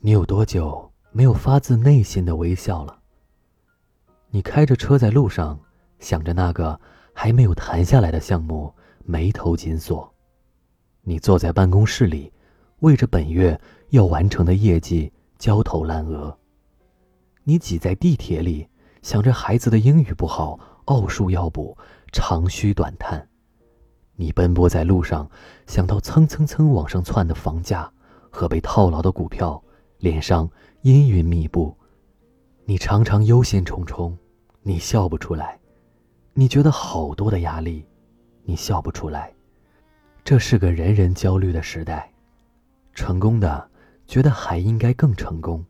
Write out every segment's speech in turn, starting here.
你有多久没有发自内心的微笑了？你开着车在路上，想着那个还没有谈下来的项目，眉头紧锁；你坐在办公室里，为着本月要完成的业绩焦头烂额；你挤在地铁里，想着孩子的英语不好，奥数要补，长吁短叹；你奔波在路上，想到蹭蹭蹭往上窜的房价。和被套牢的股票，脸上阴云密布，你常常忧心忡忡，你笑不出来，你觉得好多的压力，你笑不出来。这是个人人焦虑的时代，成功的觉得还应该更成功，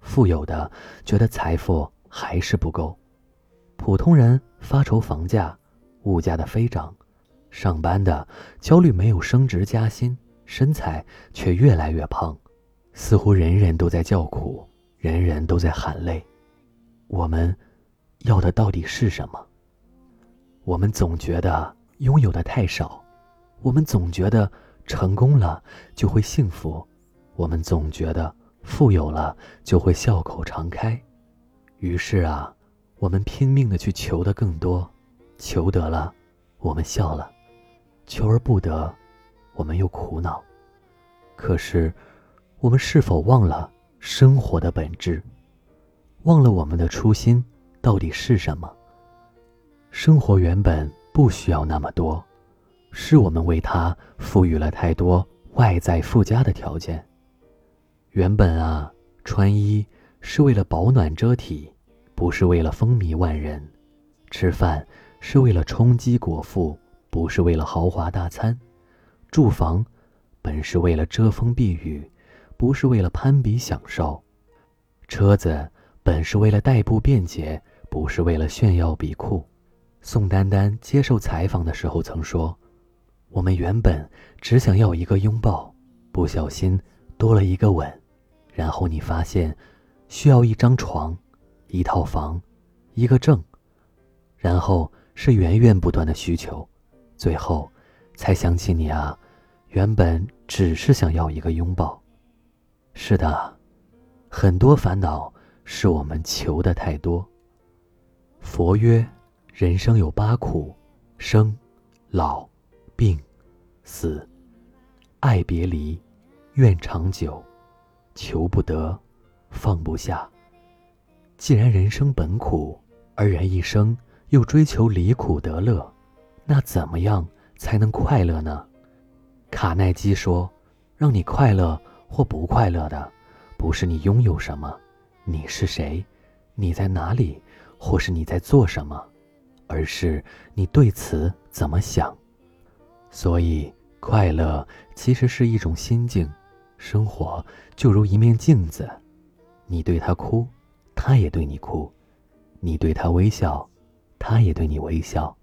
富有的觉得财富还是不够，普通人发愁房价、物价的飞涨，上班的焦虑没有升职加薪。身材却越来越胖，似乎人人都在叫苦，人人都在喊累。我们要的到底是什么？我们总觉得拥有的太少，我们总觉得成功了就会幸福，我们总觉得富有了就会笑口常开。于是啊，我们拼命的去求的更多，求得了，我们笑了；求而不得。我们又苦恼，可是，我们是否忘了生活的本质？忘了我们的初心到底是什么？生活原本不需要那么多，是我们为它赋予了太多外在附加的条件。原本啊，穿衣是为了保暖遮体，不是为了风靡万人；吃饭是为了充饥果腹，不是为了豪华大餐。住房，本是为了遮风避雨，不是为了攀比享受；车子本是为了代步便捷，不是为了炫耀比酷。宋丹丹接受采访的时候曾说：“我们原本只想要一个拥抱，不小心多了一个吻，然后你发现需要一张床、一套房、一个证，然后是源源不断的需求，最后。”才想起你啊，原本只是想要一个拥抱。是的，很多烦恼是我们求的太多。佛曰：人生有八苦：生、老、病、死、爱别离、怨长久、求不得、放不下。既然人生本苦，而人一生又追求离苦得乐，那怎么样？才能快乐呢？卡耐基说：“让你快乐或不快乐的，不是你拥有什么，你是谁，你在哪里，或是你在做什么，而是你对此怎么想。”所以，快乐其实是一种心境。生活就如一面镜子，你对他哭，他也对你哭；你对他微笑，他也对你微笑。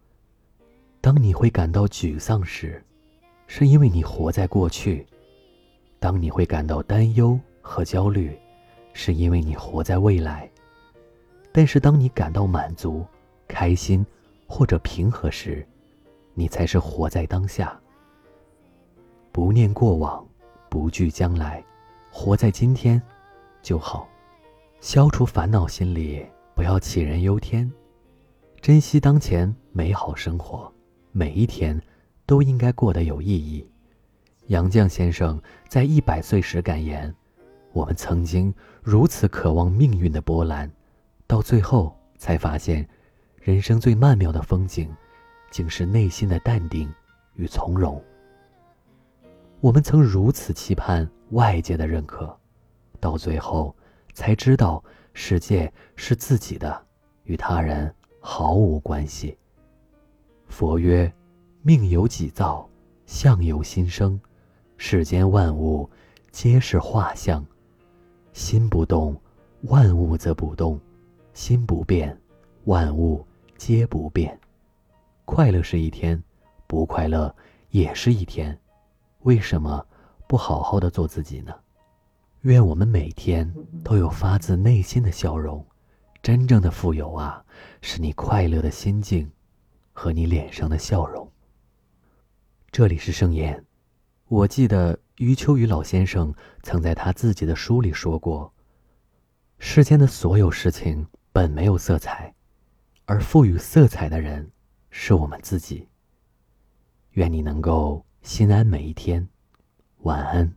当你会感到沮丧时，是因为你活在过去；当你会感到担忧和焦虑，是因为你活在未来。但是，当你感到满足、开心或者平和时，你才是活在当下。不念过往，不惧将来，活在今天就好。消除烦恼心理，不要杞人忧天，珍惜当前美好生活。每一天都应该过得有意义。杨绛先生在一百岁时感言：“我们曾经如此渴望命运的波澜，到最后才发现，人生最曼妙的风景，竟是内心的淡定与从容。我们曾如此期盼外界的认可，到最后才知道，世界是自己的，与他人毫无关系。”佛曰：“命由己造，相由心生。世间万物皆是画像。心不动，万物则不动；心不变，万物皆不变。快乐是一天，不快乐也是一天。为什么不好好的做自己呢？愿我们每天都有发自内心的笑容。真正的富有啊，是你快乐的心境。”和你脸上的笑容。这里是盛言，我记得余秋雨老先生曾在他自己的书里说过：“世间的所有事情本没有色彩，而赋予色彩的人是我们自己。”愿你能够心安每一天，晚安。